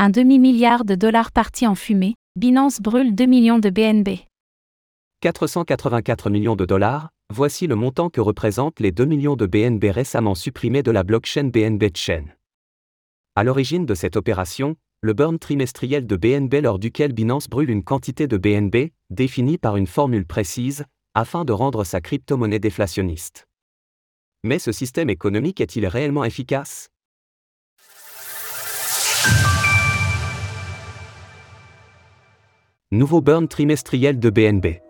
Un demi-milliard de dollars partis en fumée, Binance brûle 2 millions de BNB. 484 millions de dollars, voici le montant que représentent les 2 millions de BNB récemment supprimés de la blockchain BNB Chain. À l'origine de cette opération, le burn trimestriel de BNB lors duquel Binance brûle une quantité de BNB, définie par une formule précise, afin de rendre sa crypto-monnaie déflationniste. Mais ce système économique est-il réellement efficace? Nouveau burn trimestriel de BNB.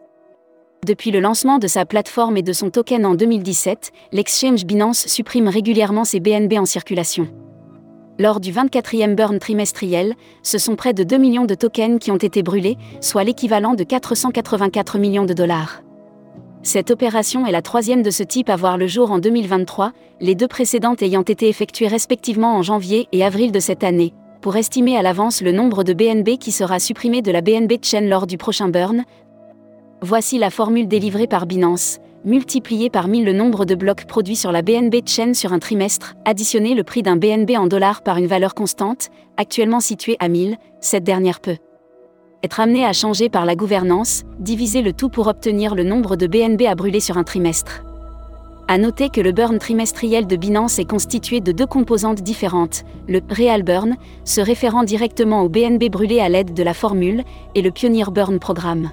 Depuis le lancement de sa plateforme et de son token en 2017, l'exchange Binance supprime régulièrement ses BNB en circulation. Lors du 24e burn trimestriel, ce sont près de 2 millions de tokens qui ont été brûlés, soit l'équivalent de 484 millions de dollars. Cette opération est la troisième de ce type à voir le jour en 2023, les deux précédentes ayant été effectuées respectivement en janvier et avril de cette année, pour estimer à l'avance le nombre de BNB qui sera supprimé de la BNB chain lors du prochain burn. Voici la formule délivrée par Binance multiplié par 1000 le nombre de blocs produits sur la BNB chain sur un trimestre, additionner le prix d'un BNB en dollars par une valeur constante, actuellement située à 1000, cette dernière peut être amenée à changer par la gouvernance, diviser le tout pour obtenir le nombre de BNB à brûler sur un trimestre. À noter que le burn trimestriel de Binance est constitué de deux composantes différentes, le Real Burn, se référant directement au BNB brûlé à l'aide de la formule, et le Pioneer Burn Programme.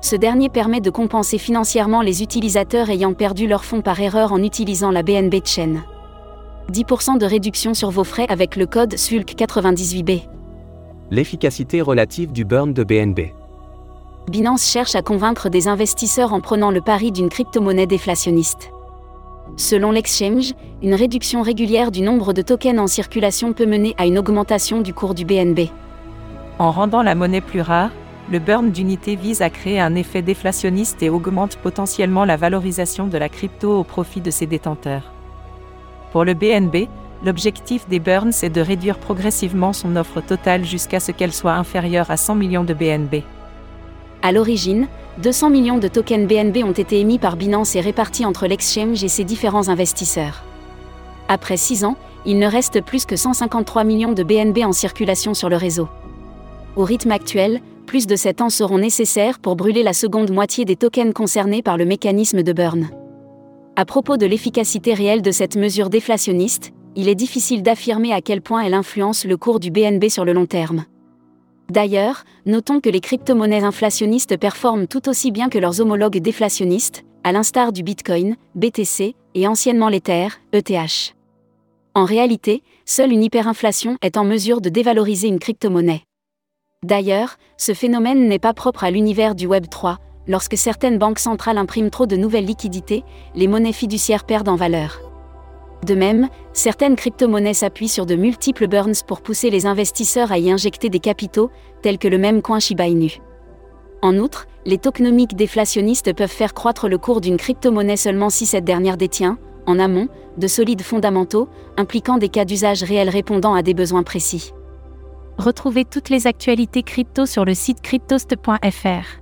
Ce dernier permet de compenser financièrement les utilisateurs ayant perdu leurs fonds par erreur en utilisant la BNB Chain. 10% de réduction sur vos frais avec le code SULC98B. L'efficacité relative du burn de BNB. Binance cherche à convaincre des investisseurs en prenant le pari d'une crypto-monnaie déflationniste. Selon l'exchange, une réduction régulière du nombre de tokens en circulation peut mener à une augmentation du cours du BNB. En rendant la monnaie plus rare, le burn d'unité vise à créer un effet déflationniste et augmente potentiellement la valorisation de la crypto au profit de ses détenteurs. Pour le BNB, l'objectif des burns est de réduire progressivement son offre totale jusqu'à ce qu'elle soit inférieure à 100 millions de BNB. À l'origine, 200 millions de tokens BNB ont été émis par Binance et répartis entre l'exchange et ses différents investisseurs. Après 6 ans, il ne reste plus que 153 millions de BNB en circulation sur le réseau. Au rythme actuel, plus de 7 ans seront nécessaires pour brûler la seconde moitié des tokens concernés par le mécanisme de burn. À propos de l'efficacité réelle de cette mesure déflationniste, il est difficile d'affirmer à quel point elle influence le cours du BNB sur le long terme. D'ailleurs, notons que les crypto-monnaies inflationnistes performent tout aussi bien que leurs homologues déflationnistes, à l'instar du Bitcoin, BTC, et anciennement l'Ether, ETH. En réalité, seule une hyperinflation est en mesure de dévaloriser une crypto-monnaie. D'ailleurs, ce phénomène n'est pas propre à l'univers du Web 3. Lorsque certaines banques centrales impriment trop de nouvelles liquidités, les monnaies fiduciaires perdent en valeur. De même, certaines crypto-monnaies s'appuient sur de multiples burns pour pousser les investisseurs à y injecter des capitaux, tels que le même coin Shiba Inu. En outre, les tokenomiques déflationnistes peuvent faire croître le cours d'une crypto-monnaie seulement si cette dernière détient, en amont, de solides fondamentaux, impliquant des cas d'usage réels répondant à des besoins précis. Retrouvez toutes les actualités crypto sur le site cryptost.fr.